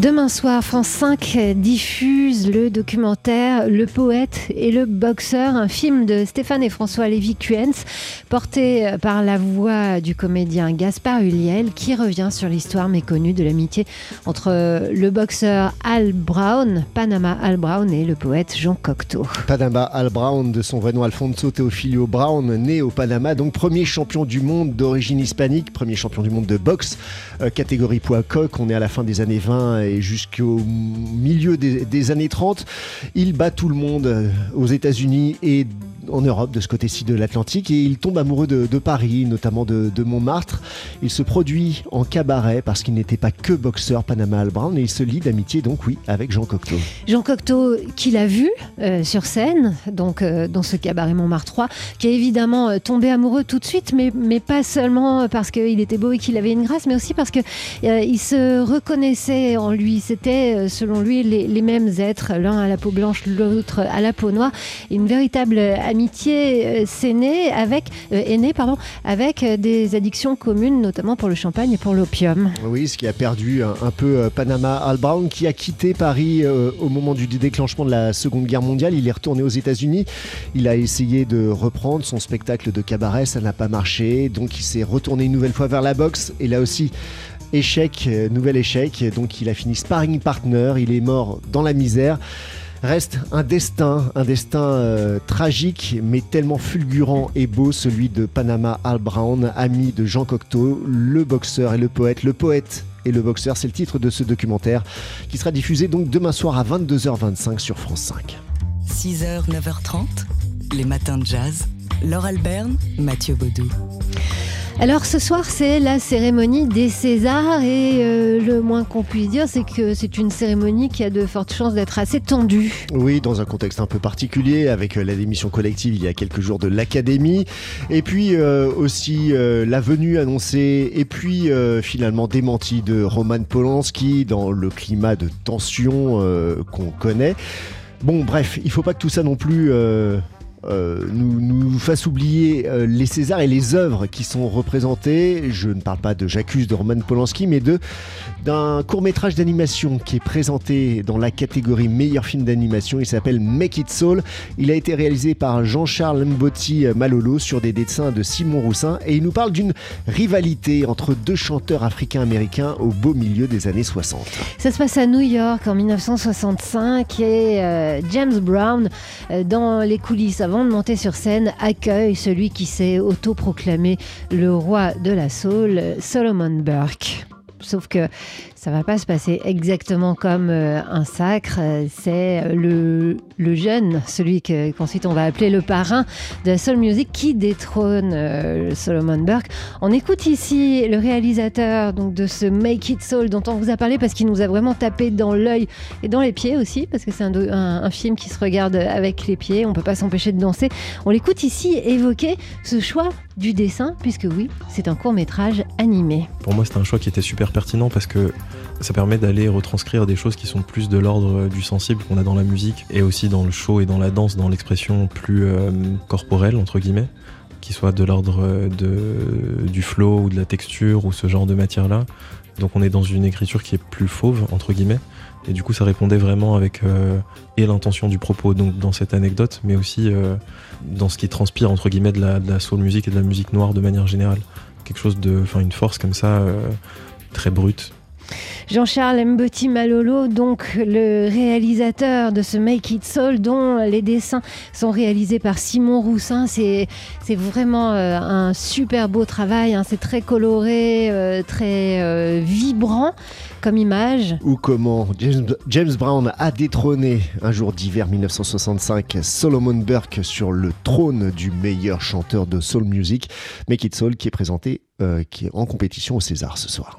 Demain soir, France 5 diffuse le documentaire Le poète et le boxeur, un film de Stéphane et François Lévy-Cuens, porté par la voix du comédien Gaspard Huliel, qui revient sur l'histoire méconnue de l'amitié entre le boxeur Al Brown, Panama Al Brown, et le poète Jean Cocteau. Panama Al Brown, de son vrai nom Alfonso Teofilio Brown, né au Panama, donc premier champion du monde d'origine hispanique, premier champion du monde de boxe, euh, catégorie poids coq, on est à la fin des années 20 et jusqu'au milieu des, années 30. Il bat tout le monde euh, aux États-Unis et en Europe, de ce côté-ci de l'Atlantique, et il tombe amoureux de, Paris, notamment de, Montmartre. Il se produit en cabaret parce qu'il n'était pas que boxeur Panama Al Brown, et il se lie d'amitié, donc oui, avec Jean Cocteau. Jean Cocteau, qu'il a vu euh, sur scène, donc euh, dans ce cabaret Montmartre 3, qui a évidemment tombé amoureux tout de suite, mais, pas seulement parce qu'il était beau et qu'il avait une grâce, mais aussi parce qu'il il se reconnaissait en lui. C'était, euh, selon lui, les, mêmes êtres, l'un à la peau blanche, l'autre à la peau noire. Une véritable amitié euh, s'est avec, euh, est née, pardon, avec des addictions communes, notamment pour le champagne et pour l'opium. Oui, ce qui a perdu un, peu Panama Al Brown, qui a quitté Paris au moment du déclenchement de la Seconde Guerre mondiale. Il est retourné aux États-Unis. Il a essayé de reprendre son spectacle de cabaret, ça n'a pas marché. Donc il s'est retourné une nouvelle fois vers la boxe. Et là aussi, Échec, euh, nouvel échec. Donc il a fini sparring partner, il est mort dans la misère. Reste un destin, un destin euh, tragique, mais tellement fulgurant et beau, celui de Panama Al Brown, ami de Jean Cocteau, le boxeur et le poète. Le poète et le boxeur, c'est le titre de ce documentaire qui sera diffusé donc demain soir à 22h25 sur France 5. 6h, 9h30, les matins de jazz. Laure Alberne, Mathieu Baudou. Alors ce soir, c'est la cérémonie des Césars et euh, le moins qu'on puisse dire, c'est que c'est une cérémonie qui a de fortes chances d'être assez tendue. Oui, dans un contexte un peu particulier, avec euh, la démission collective il y a quelques jours de l'Académie, et puis euh, aussi la venue annoncée, et puis finalement démentie de Roman Polanski dans le climat de tension qu'on connaît. Bon, bref, il faut pas que tout ça non plus euh, nous, nous, fasse oublier euh, les Césars et les œuvres qui sont représentées. Je ne parle pas de J'accuse de Roman Polanski, mais de d'un court métrage d'animation qui est présenté dans la catégorie meilleur film d'animation. Il s'appelle Make It Soul. Il a été réalisé par Jean-Charles Mbotti Malolo sur des dessins de Simon Roussin et il nous parle d'une rivalité entre deux chanteurs africains-américains au beau milieu des années 60. Ça se passe à New York en 1965 et euh, James Brown dans les coulisses avant de monter sur scène, accueille celui qui s'est autoproclamé le roi de la soul, Solomon Burke. Sauf que ça va pas se passer exactement comme euh, un sacre. C'est le, le, jeune, celui qu'ensuite on va appeler le parrain de la soul music, qui détrône euh, Solomon Burke. On écoute ici le réalisateur donc de ce Make It Soul dont on vous a parlé parce qu'il nous a vraiment tapé dans l'œil et dans les pieds aussi parce que c'est un, un, film qui se regarde avec les pieds. On peut pas s'empêcher de danser. On l'écoute ici évoquer ce choix du dessin puisque oui, c'est un court métrage animé. Pour moi, c'est un choix qui était super pertinent parce que ça permet d'aller retranscrire des choses qui sont plus de l'ordre du sensible qu'on a dans la musique et aussi dans le show et dans la danse, dans l'expression plus euh, corporelle, entre guillemets, qui soit de l'ordre du flow ou de la texture ou ce genre de matière-là. Donc on est dans une écriture qui est plus fauve, entre guillemets. Et du coup, ça répondait vraiment avec euh, et l'intention du propos donc dans cette anecdote, mais aussi euh, dans ce qui transpire entre guillemets de la, de la, soul music et de la musique noire de manière générale. Quelque chose de, enfin une force comme ça, très brute, Jean-Charles Mboti Malolo, donc le réalisateur de ce Make It Soul, dont les dessins sont réalisés par Simon Roussin. C'est, vraiment euh, un super beau travail. Hein. C'est très coloré, euh, très euh, vibrant comme image. Ou comment James, Brown a détrôné un jour d'hiver 1965 Solomon Burke sur le trône du meilleur chanteur de soul music. Make It Soul qui est présenté qui est en compétition au César ce soir.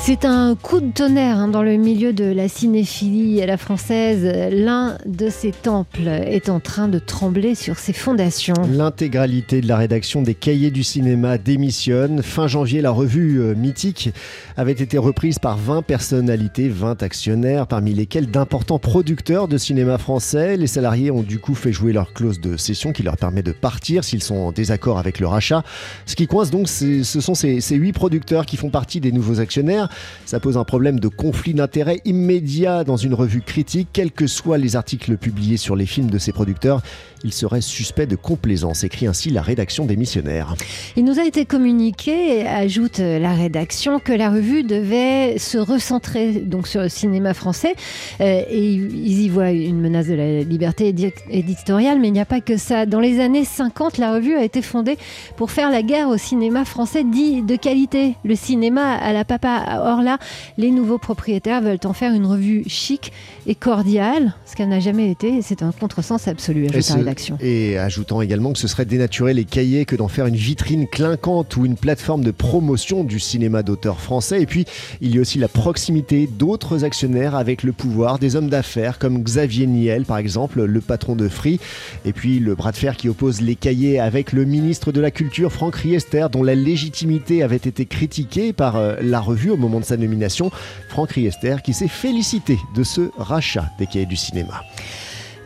C'est un coup de tonnerre hein, dans le milieu de la cinéphilie à la française. L'un de ces temples est en train de trembler sur ses fondations. L'intégralité de la rédaction des cahiers du cinéma démissionne. Fin janvier, la revue euh, Mythique avait été reprise par 20 personnalités, 20 actionnaires, parmi lesquels d'importants producteurs de cinéma français. Les salariés ont du coup fait jouer leur clause de cession qui leur permet de partir s'ils sont en désaccord avec le rachat. Ce qui coince donc, ce sont ces, ces 8 producteurs qui font partie des nouveaux actionnaires. Ça pose un problème de conflit d'intérêts immédiat dans une revue critique, quels que soient les articles publiés sur les films de ces producteurs. Il serait suspect de complaisance, écrit ainsi la rédaction des missionnaires. Il nous a été communiqué, ajoute la rédaction, que la revue devait se recentrer donc sur le cinéma français. Euh, et ils y voient une menace de la liberté éditoriale, mais il n'y a pas que ça. Dans les années 50, la revue a été fondée pour faire la guerre au cinéma français dit de qualité. Le cinéma à la papa. Or là, les nouveaux propriétaires veulent en faire une revue chic et cordiale, ce qu'elle n'a jamais été. C'est un contresens absolu, ajoute la rédaction. Et ajoutant également que ce serait dénaturer les cahiers que d'en faire une vitrine clinquante ou une plateforme de promotion du cinéma d'auteur français. Et puis, il y a aussi la proximité d'autres actionnaires avec le pouvoir, des hommes d'affaires comme Xavier Niel, par exemple, le patron de Free. Et puis, le bras de fer qui oppose les cahiers avec le ministre de la Culture, Franck Riester, dont la légitimité avait été critiquée par euh, la revue au de sa nomination. Franck Riester qui s'est félicité de ce rachat des cahiers du cinéma.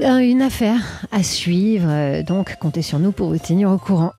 Une affaire à suivre, donc comptez sur nous pour vous tenir au courant.